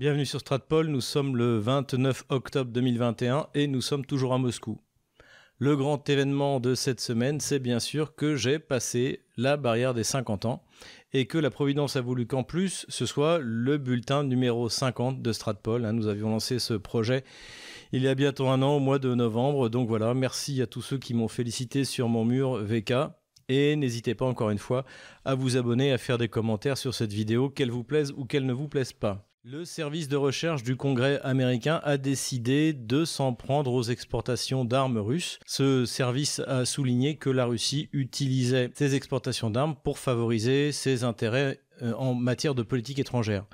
Bienvenue sur Stratpol, nous sommes le 29 octobre 2021 et nous sommes toujours à Moscou. Le grand événement de cette semaine, c'est bien sûr que j'ai passé la barrière des 50 ans et que la Providence a voulu qu'en plus ce soit le bulletin numéro 50 de Stratpol. Hein. Nous avions lancé ce projet il y a bientôt un an, au mois de novembre. Donc voilà, merci à tous ceux qui m'ont félicité sur mon mur VK. Et n'hésitez pas encore une fois à vous abonner, à faire des commentaires sur cette vidéo, qu'elle vous plaise ou qu'elle ne vous plaise pas. Le service de recherche du Congrès américain a décidé de s'en prendre aux exportations d'armes russes. Ce service a souligné que la Russie utilisait ces exportations d'armes pour favoriser ses intérêts euh, en matière de politique étrangère.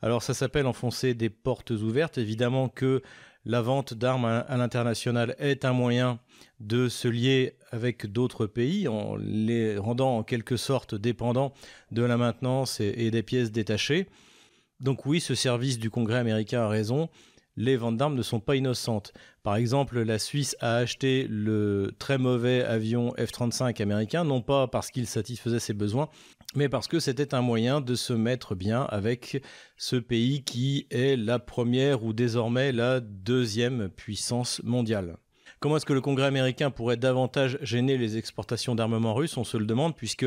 Alors ça s'appelle enfoncer des portes ouvertes. Évidemment que la vente d'armes à l'international est un moyen de se lier avec d'autres pays en les rendant en quelque sorte dépendants de la maintenance et des pièces détachées. Donc oui, ce service du Congrès américain a raison. Les ventes d'armes ne sont pas innocentes. Par exemple, la Suisse a acheté le très mauvais avion F-35 américain, non pas parce qu'il satisfaisait ses besoins, mais parce que c'était un moyen de se mettre bien avec ce pays qui est la première ou désormais la deuxième puissance mondiale. Comment est-ce que le Congrès américain pourrait davantage gêner les exportations d'armement russes? On se le demande puisque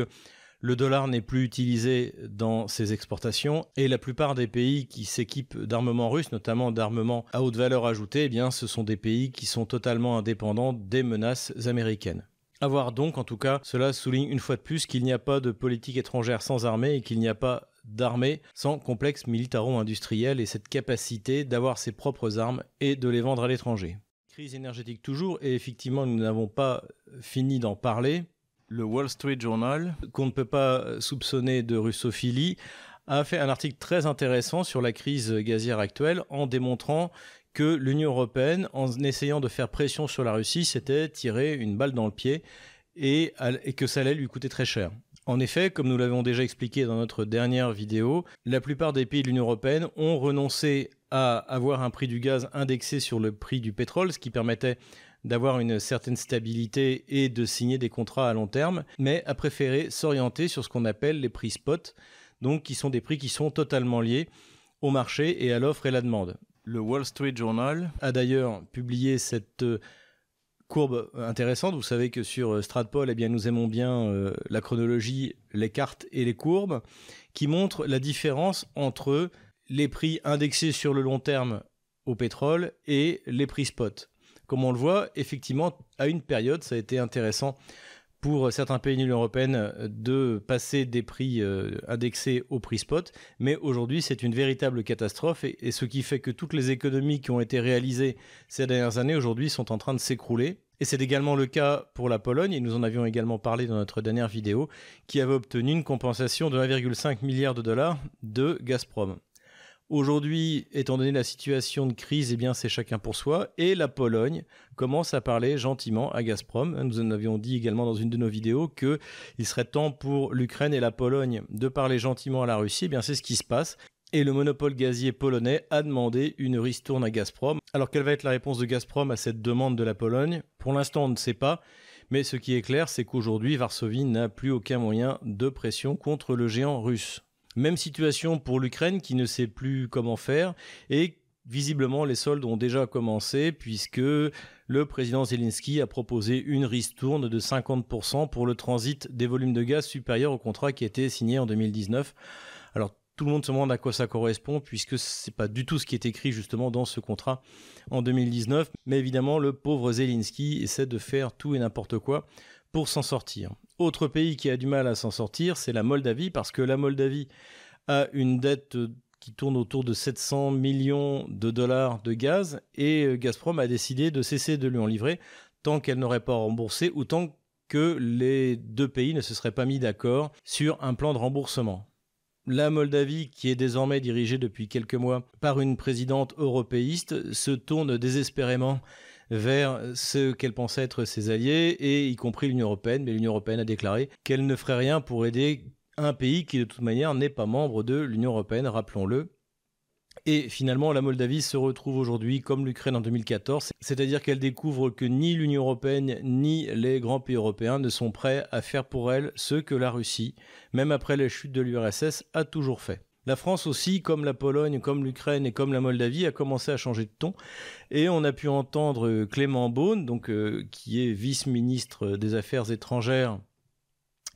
le dollar n'est plus utilisé dans ses exportations et la plupart des pays qui s'équipent d'armements russes, notamment d'armements à haute valeur ajoutée, eh ce sont des pays qui sont totalement indépendants des menaces américaines. A voir donc, en tout cas, cela souligne une fois de plus qu'il n'y a pas de politique étrangère sans armée et qu'il n'y a pas d'armée sans complexe militaro-industriel et cette capacité d'avoir ses propres armes et de les vendre à l'étranger. Crise énergétique toujours, et effectivement nous n'avons pas fini d'en parler, le Wall Street Journal, qu'on ne peut pas soupçonner de russophilie, a fait un article très intéressant sur la crise gazière actuelle en démontrant que l'Union européenne, en essayant de faire pression sur la Russie, s'était tiré une balle dans le pied et, et, que ça allait lui coûter très cher. En effet, comme nous l'avons déjà expliqué dans notre dernière vidéo, la plupart des pays de l'Union européenne ont renoncé à avoir un prix du gaz indexé sur le prix du pétrole, ce qui permettait d'avoir une certaine stabilité et de signer des contrats à long terme, mais a préféré s'orienter sur ce qu'on appelle les prix spot, donc qui sont des prix qui sont totalement liés au marché et à l'offre et la demande. Le Wall Street Journal a d'ailleurs publié cette euh, courbe intéressante. Vous savez que sur euh, Stratpol, eh bien, nous aimons bien euh, la chronologie, les cartes et les courbes, qui montrent la différence entre les prix indexés sur le long terme au pétrole et les prix spot. Comme on le voit, effectivement, à une période, ça a été intéressant pour certains pays de l'Union européenne de passer des prix euh, indexés au prix spot, mais aujourd'hui c'est une véritable catastrophe et, ce qui fait que toutes les économies qui ont été réalisées ces dernières années aujourd'hui sont en train de s'écrouler. Et c'est également le cas pour la Pologne, et nous en avions également parlé dans notre dernière vidéo, qui avait obtenu une compensation de 1,5 milliard de dollars de Gazprom. Aujourd'hui, étant donné la situation de crise, eh bien, c'est chacun pour soi. Et la Pologne commence à parler gentiment à Gazprom. Nous en avions dit également dans une de nos vidéos que il serait temps pour l'Ukraine et la Pologne de parler gentiment à la Russie. Eh bien, c'est ce qui se passe. Et le monopole gazier polonais a demandé une ristourne à Gazprom. Alors, quelle va être la réponse de Gazprom à cette demande de la Pologne? Pour l'instant, on ne sait pas. Mais ce qui est clair, c'est qu'aujourd'hui, Varsovie n'a plus aucun moyen de pression contre le géant russe. Même situation pour l'Ukraine qui ne sait plus comment faire. Et visiblement les soldes ont déjà commencé puisque le président Zelensky a proposé une ristourne de 50% pour le transit des volumes de gaz supérieurs au contrat qui a été signé en 2019. Alors tout le monde se demande à quoi ça correspond puisque c'est pas du tout ce qui est écrit justement dans ce contrat en 2019 mais évidemment le pauvre Zelensky essaie de faire tout et n'importe quoi pour s'en sortir. Autre pays qui a du mal à s'en sortir, c'est la Moldavie, parce que la Moldavie a une dette qui tourne autour de 700 millions de dollars de gaz, et euh, Gazprom a décidé de cesser de lui en livrer tant qu'elle n'aurait pas remboursé, ou tant que les deux pays ne se seraient pas mis d'accord sur un plan de remboursement. La Moldavie, qui est désormais dirigée depuis quelques mois par une présidente européiste, se tourne désespérément vers ce qu'elle pensait être ses alliés, et y compris l'Union européenne, mais l'Union européenne a déclaré qu'elle ne ferait rien pour aider un pays qui de toute manière n'est pas membre de l'Union européenne, rappelons-le. Et finalement, la Moldavie se retrouve aujourd'hui comme l'Ukraine en 2014, c'est-à-dire qu'elle découvre que ni l'Union européenne ni les grands pays européens ne sont prêts à faire pour elle ce que la Russie, même après la chute de l'URSS, a toujours fait. La France aussi, comme la Pologne, comme l'Ukraine et comme la Moldavie, a commencé à changer de ton. Et on a pu entendre Clément Beaune, donc, qui est vice-ministre des Affaires étrangères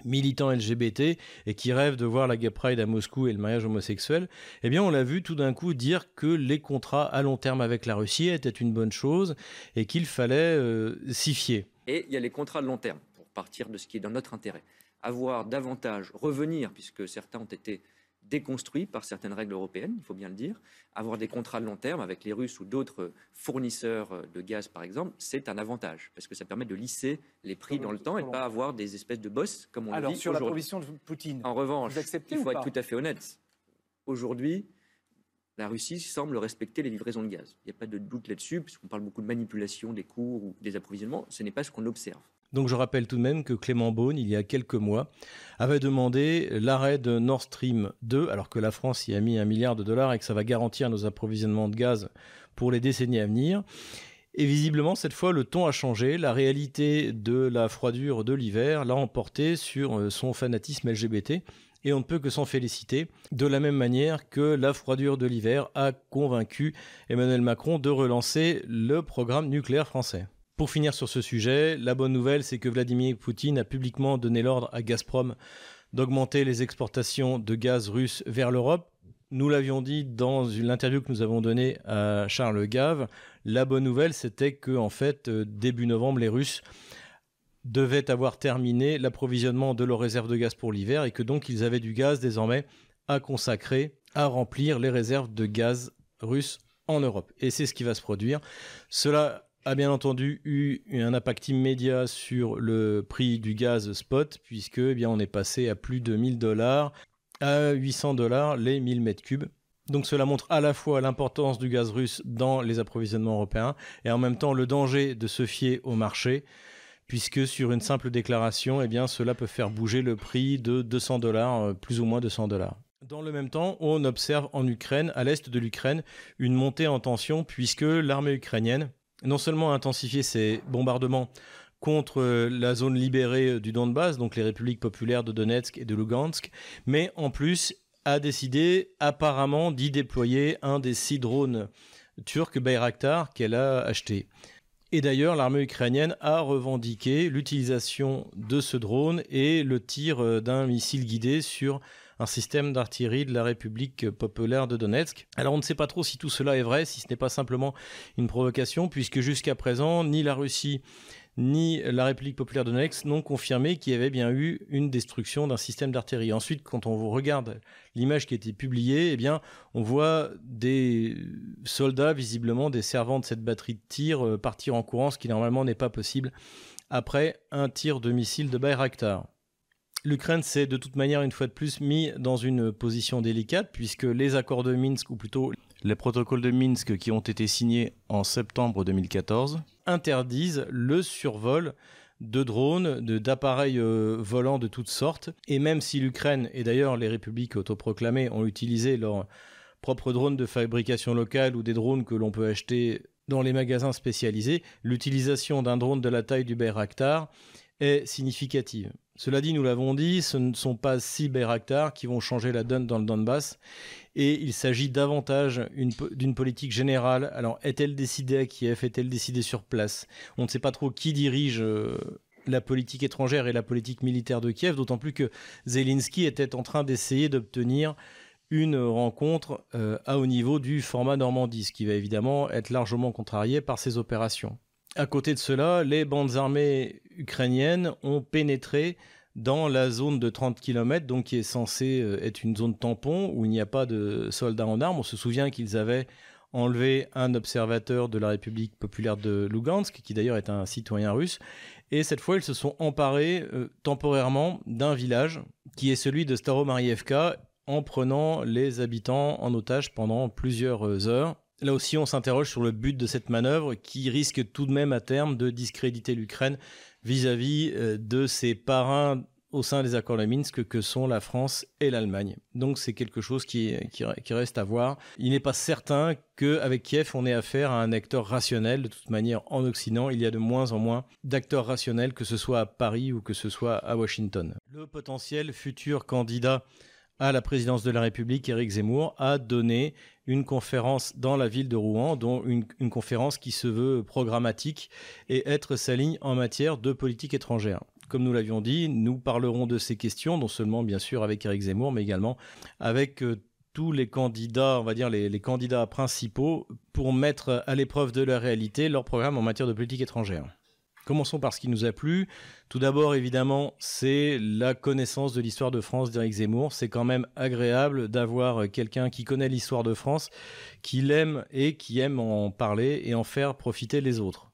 militant LGBT et qui rêve de voir la Gay Pride à Moscou et le mariage homosexuel, eh bien on l'a vu tout d'un coup dire que les contrats à long terme avec la Russie étaient une bonne chose et qu'il fallait euh, s'y fier. Et il y a les contrats de long terme, pour partir de ce qui est dans notre intérêt. Avoir davantage, revenir, puisque certains ont été déconstruit par certaines règles européennes, il faut bien le dire. Avoir des contrats de long terme avec les Russes ou d'autres fournisseurs de gaz, par exemple, c'est un avantage parce que ça permet de lisser les prix dans le temps et pas avoir des espèces de bosses comme on Alors, dit sur la provision de Poutine, en revanche, il faut être tout à fait honnête. Aujourd'hui, la Russie semble respecter les livraisons de gaz. Il n'y a pas de doute là-dessus, puisqu'on parle beaucoup de manipulation des cours ou des approvisionnements. Ce n'est pas ce qu'on observe. Donc je rappelle tout de même que Clément Beaune, il y a quelques mois, avait demandé l'arrêt de Nord Stream 2, alors que la France y a mis un milliard de dollars et que ça va garantir nos approvisionnements de gaz pour les décennies à venir. Et visiblement, cette fois, le ton a changé. La réalité de la froidure de l'hiver l'a emporté sur euh, son fanatisme LGBT. Et on ne peut que s'en féliciter, de la même manière que la froidure de l'hiver a convaincu Emmanuel Macron de relancer le programme nucléaire français. Pour finir sur ce sujet, la bonne nouvelle, c'est que Vladimir Poutine a publiquement donné l'ordre à Gazprom d'augmenter les exportations de gaz russe vers l'Europe. Nous l'avions dit dans l'interview que nous avons donnée à Charles Gave. La bonne nouvelle, c'était que, en fait, euh, début novembre, les Russes devaient avoir terminé l'approvisionnement de leurs réserves de gaz pour l'hiver et que donc ils avaient du gaz désormais à consacrer à remplir les réserves de gaz russes en Europe. Et c'est ce qui va se produire. Cela a bien entendu eu un impact immédiat sur le prix du gaz spot, puisque eh bien, on est passé à plus de 1000 dollars à 800 dollars les 1000 mètres cubes. Donc cela montre à la fois l'importance du gaz russe dans les approvisionnements européens et en même temps le danger de se fier au marché, puisque sur une simple déclaration, eh bien, cela peut faire bouger le prix de 200 dollars, euh, plus ou moins 200 dollars. Dans le même temps, on observe en Ukraine, à l'est de l'Ukraine, une montée en tension, puisque l'armée ukrainienne non seulement intensifier ses bombardements contre euh, la zone libérée euh, du Donbass, donc les républiques populaires de Donetsk et de Lugansk, mais en plus a décidé apparemment d'y déployer un des six drones turcs Bayraktar qu'elle a acheté. Et d'ailleurs, l'armée ukrainienne a revendiqué l'utilisation de ce drone et le tir euh, d'un missile guidé sur un système d'artillerie de la République populaire de Donetsk. Alors on ne sait pas trop si tout cela est vrai, si ce n'est pas simplement une provocation, puisque jusqu'à présent, ni la Russie ni la République populaire de Donetsk n'ont confirmé qu'il y avait bien eu une destruction d'un système d'artillerie. Ensuite, quand on regarde l'image qui a été publiée, eh bien, on voit des soldats, visiblement des servants de cette batterie de tir, euh, partir en courant, ce qui normalement n'est pas possible après un tir de missile de Bayraktar. L'Ukraine s'est de toute manière une fois de plus mis dans une position délicate puisque les accords de Minsk, ou plutôt les protocoles de Minsk qui ont été signés en septembre 2014, interdisent le survol de drones, d'appareils euh, volants de toutes sortes. Et même si l'Ukraine, et d'ailleurs les républiques autoproclamées, ont utilisé leurs propres drones de fabrication locale ou des drones que l'on peut acheter dans les magasins spécialisés, l'utilisation d'un drone de la taille du Bayraktar est significative. Cela dit, nous l'avons dit, ce ne sont pas six Bayraktar qui vont changer la donne dans le Donbass, et il s'agit davantage d'une politique générale. Alors, est-elle décidée à Kiev? Est-elle décidée sur place? On ne sait pas trop qui dirige euh, la politique étrangère et la politique militaire de Kiev, d'autant plus que Zelensky était en train d'essayer d'obtenir une rencontre euh, à haut niveau du format Normandie, ce qui va évidemment être largement contrarié par ces opérations. À côté de cela, les bandes armées ukrainiennes ont pénétré dans la zone de 30 km, donc qui est censée euh, être une zone tampon où il n'y a pas de soldats en armes. On se souvient qu'ils avaient enlevé un observateur de la République populaire de Lugansk, qui d'ailleurs est un citoyen russe. Et cette fois, ils se sont emparés euh, temporairement d'un village qui est celui de Staromarievka en prenant les habitants en otage pendant plusieurs euh, heures. Là aussi, on s'interroge sur le but de cette manœuvre qui risque tout de même à terme de discréditer l'Ukraine vis-à-vis euh, de ses parrains au sein des accords de Minsk que sont la France et l'Allemagne. Donc c'est quelque chose qui, reste à voir. Il n'est pas certain qu'avec Kiev, on ait affaire à un acteur rationnel. De toute manière, en Occident, il y a de moins en moins d'acteurs rationnels, que ce soit à Paris ou que ce soit à Washington. Le potentiel futur candidat à la présidence de la République, Éric Zemmour, a donné une conférence dans la ville de Rouen, dont une, conférence qui se veut programmatique et être sa ligne en matière de politique étrangère. Comme nous l'avions dit, nous parlerons de ces questions, non seulement bien sûr avec Éric Zemmour, mais également avec euh, tous les candidats, on va dire les, candidats principaux, pour mettre à l'épreuve de la réalité leur programme en matière de politique étrangère. Commençons par ce qui nous a plu. Tout d'abord, évidemment, c'est la connaissance de l'histoire de France d'Éric Zemmour. C'est quand même agréable d'avoir quelqu'un qui connaît l'histoire de France, qui l'aime et qui aime en parler et en faire profiter les autres.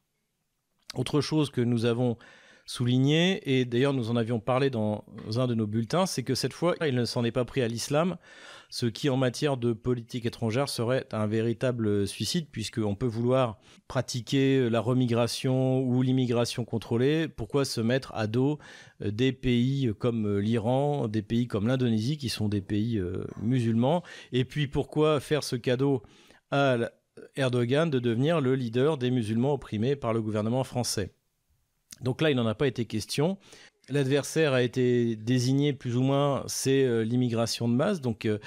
Autre chose que nous avons souligné, et d'ailleurs nous en avions parlé dans un de nos bulletins, c'est que cette fois, il ne s'en est pas pris à l'islam, ce qui en matière de politique étrangère serait un véritable suicide, puisqu'on peut vouloir pratiquer la remigration ou l'immigration contrôlée. Pourquoi se mettre à dos euh, des pays comme l'Iran, des pays comme l'Indonésie, qui sont des pays euh, musulmans? Et puis pourquoi faire ce cadeau à Erdogan de devenir le leader des musulmans opprimés par le gouvernement français? Donc là, il n'en a pas été question. L'adversaire a été désigné plus ou moins, c'est euh, l'immigration de masse. Donc, euh,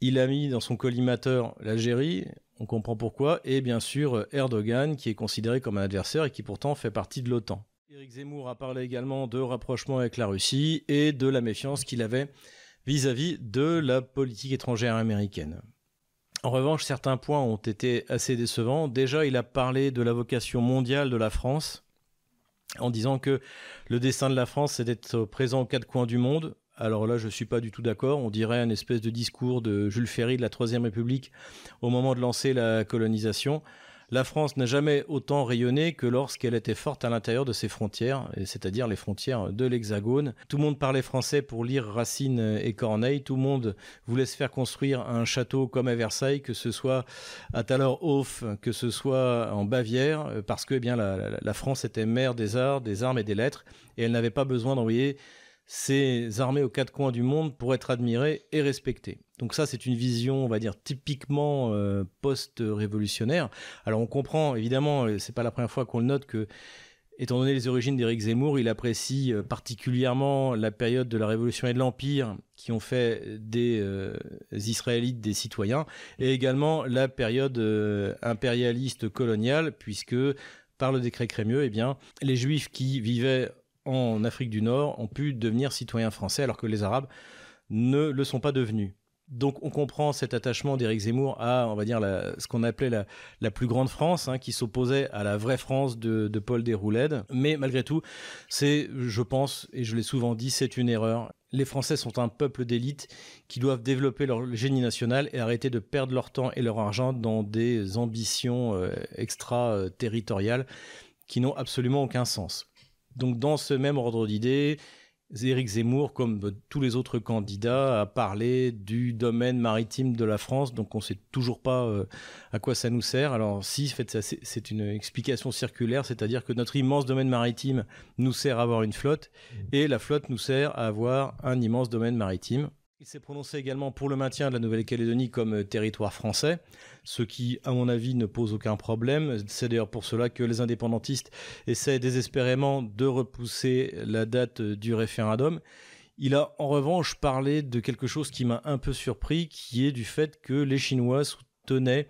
il a mis dans son collimateur l'Algérie, on comprend pourquoi, et bien sûr Erdogan, qui est considéré comme un adversaire et qui pourtant fait partie de l'OTAN. Éric Zemmour a parlé également de rapprochement avec la Russie et de la méfiance qu'il avait vis-à-vis -vis de la politique étrangère américaine. En revanche, certains points ont été assez décevants. Déjà, il a parlé de la vocation mondiale de la France en disant que le destin de la France, c'est d'être présent aux quatre coins du monde. Alors là, je ne suis pas du tout d'accord. On dirait un espèce de discours de Jules Ferry de la Troisième République au moment de lancer la colonisation la France n'a jamais autant rayonné que lorsqu'elle était forte à l'intérieur de ses frontières, c'est-à-dire les frontières de l'Hexagone. Tout le monde parlait français pour lire Racine et Corneille, tout le monde voulait se faire construire un château comme à Versailles, que ce soit à Thallerhof, que ce soit en Bavière, parce que eh bien la France était mère des arts, des armes et des lettres, et elle n'avait pas besoin d'envoyer ces armées aux quatre coins du monde pour être admirées et respectées. Donc ça, c'est une vision, on va dire, typiquement euh, post-révolutionnaire. Alors on comprend, évidemment, c'est pas la première fois qu'on le note que, étant donné les origines d'Éric Zemmour, il apprécie euh, particulièrement la période de la Révolution et de l'Empire, qui ont fait des euh, Israélites des citoyens, et également la période impérialiste coloniale, puisque par le décret Crémieux, eh bien, les Juifs qui vivaient en Afrique du Nord ont pu devenir citoyens français alors que les Arabes ne le sont pas devenus. Donc on comprend cet attachement d'Éric Zemmour à, on va dire, ce qu'on appelait la, plus grande France, hein, qui s'opposait à la vraie France de, Paul Déroulède. Mais malgré tout, c'est, je pense, et je l'ai souvent dit, c'est une erreur. Les Français sont un peuple d'élite qui doivent développer leur génie national et arrêter de perdre leur temps et leur argent dans des ambitions euh, extra-territoriales qui n'ont absolument aucun sens. Donc dans ce même ordre d'idées, Éric Zemmour, comme tous les autres candidats, a parlé du domaine maritime de la France, donc on ne sait toujours pas euh, à quoi ça nous sert. Alors si, c'est une explication circulaire, c'est-à-dire que notre immense domaine maritime nous sert à avoir une flotte, et la flotte nous sert à avoir un immense domaine maritime. Il s'est prononcé également pour le maintien de la Nouvelle-Calédonie comme euh, territoire français, ce qui, à mon avis, ne pose aucun problème. C'est d'ailleurs pour cela que les indépendantistes essaient désespérément de repousser la date euh, du référendum. Il a en revanche parlé de quelque chose qui m'a un peu surpris, qui est du fait que les Chinois soutenaient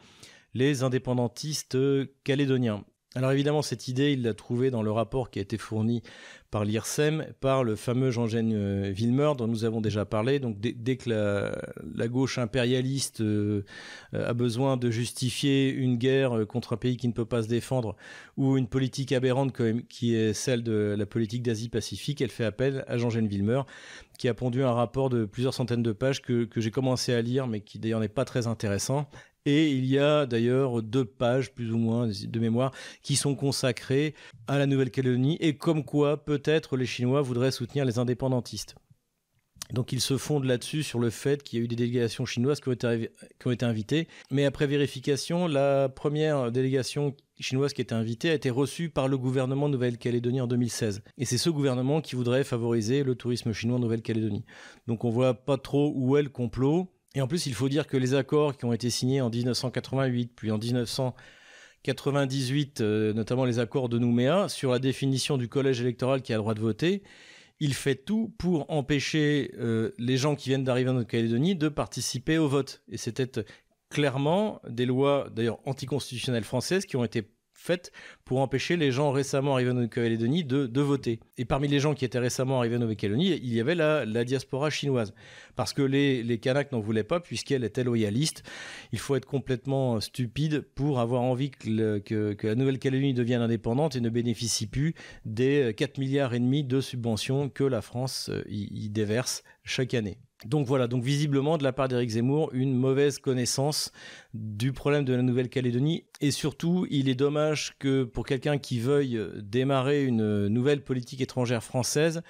les indépendantistes euh, calédoniens. Alors évidemment, cette idée, il l'a trouvée dans le rapport qui a été fourni par l'IRSEM, par le fameux Jean-Gène euh, Villemeur dont nous avons déjà parlé. Donc dès, que la, gauche impérialiste euh, a besoin de justifier une guerre euh, contre un pays qui ne peut pas se défendre ou une politique aberrante qui est celle de la politique d'Asie-Pacifique, elle fait appel à Jean-Gène Villemeur qui a pondu un rapport de plusieurs centaines de pages que, que j'ai commencé à lire, mais qui d'ailleurs n'est pas très intéressant, et il y a d'ailleurs deux pages, plus ou moins, de mémoire, qui sont consacrées à la Nouvelle-Calédonie et comme quoi peut-être les Chinois voudraient soutenir les indépendantistes. Donc ils se fondent là-dessus sur le fait qu'il y a eu des délégations chinoises qui ont, été, invitées. Mais après vérification, la première délégation chinoise qui a été invitée a été reçue par le gouvernement Nouvelle-Calédonie en 2016. Et c'est ce gouvernement qui voudrait favoriser le tourisme chinois en Nouvelle-Calédonie. Donc on voit pas trop où est le complot. Et en plus, il faut dire que les accords qui ont été signés en 1988, puis en 1998, euh, notamment les accords de Nouméa, sur la définition du collège électoral qui a le droit de voter, il fait tout pour empêcher euh, les gens qui viennent d'arriver en Nouvelle-Calédonie de participer au vote. Et c'était clairement des lois, d'ailleurs anticonstitutionnelles françaises, qui ont été faites pour empêcher les gens récemment arrivés en Nouvelle-Calédonie de, voter. Et parmi les gens qui étaient récemment arrivés en Nouvelle-Calédonie, il y avait la, diaspora chinoise. Parce que les, les Kanaks n'en voulaient pas, puisqu'elle était loyaliste. Il faut être complètement stupide pour avoir envie que, que, la Nouvelle-Calédonie devienne indépendante et ne bénéficie plus des 4 milliards et demi de subventions que la France euh, y déverse chaque année. Donc voilà, donc visiblement de la part d'Éric Zemmour, une mauvaise connaissance du problème de la Nouvelle-Calédonie. Et surtout, il est dommage que pour quelqu'un qui veuille démarrer une nouvelle politique étrangère française,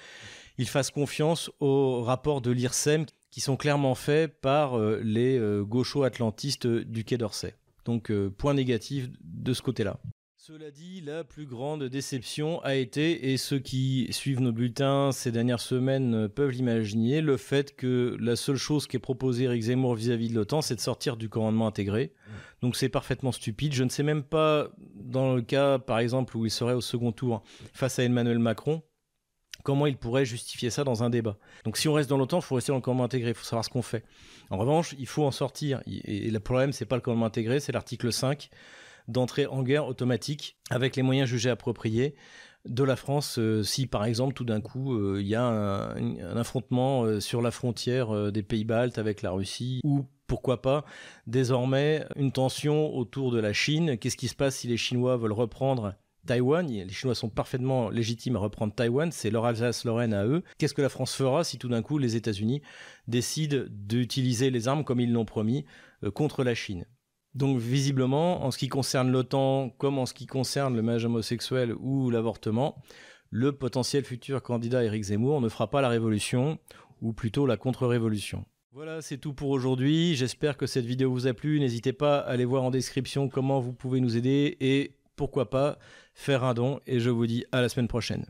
il fasse confiance aux rapports de l'IRSEM qui sont clairement faits par euh, les euh, gauchos atlantistes du Quai d'Orsay. Donc euh, point négatif de ce côté-là. Cela dit, la plus grande déception a été, et ceux qui suivent nos bulletins ces dernières semaines peuvent l'imaginer, le fait que la seule chose qui est proposée Eric Zemmour vis-à-vis de l'OTAN, c'est de sortir du commandement intégré. Donc c'est parfaitement stupide. Je ne sais même pas, dans le cas, par exemple, où il serait au second tour face à Emmanuel Macron, comment il pourrait justifier ça dans un débat. Donc si on reste dans l'OTAN, il faut rester dans le commandement intégré, il faut savoir ce qu'on fait. En revanche, il faut en sortir. Et le problème, c'est pas le commandement intégré, c'est l'article 5 d'entrée en guerre automatique avec les moyens jugés appropriés de la France euh, si par exemple tout d'un coup euh, il y a un, affrontement euh, sur la frontière des pays baltes avec la Russie ou pourquoi pas désormais une tension autour de la Chine. Qu'est-ce qui se passe si les Chinois veulent reprendre Taïwan, les Chinois sont parfaitement légitimes à reprendre Taïwan, c'est leur Alsace-Lorraine à eux. Qu'est-ce que la France fera si tout d'un coup les États-Unis décident d'utiliser les armes comme ils l'ont promis contre la Chine? Donc visiblement, en ce qui concerne l'OTAN, comme en ce qui concerne le mariage homosexuel ou l'avortement, le potentiel futur candidat Éric Zemmour ne fera pas la révolution, ou plutôt la contre-révolution. Voilà, c'est tout pour aujourd'hui. J'espère que cette vidéo vous a plu. N'hésitez pas à aller voir en description comment vous pouvez nous aider et pourquoi pas faire un don. Et je vous dis à la semaine prochaine.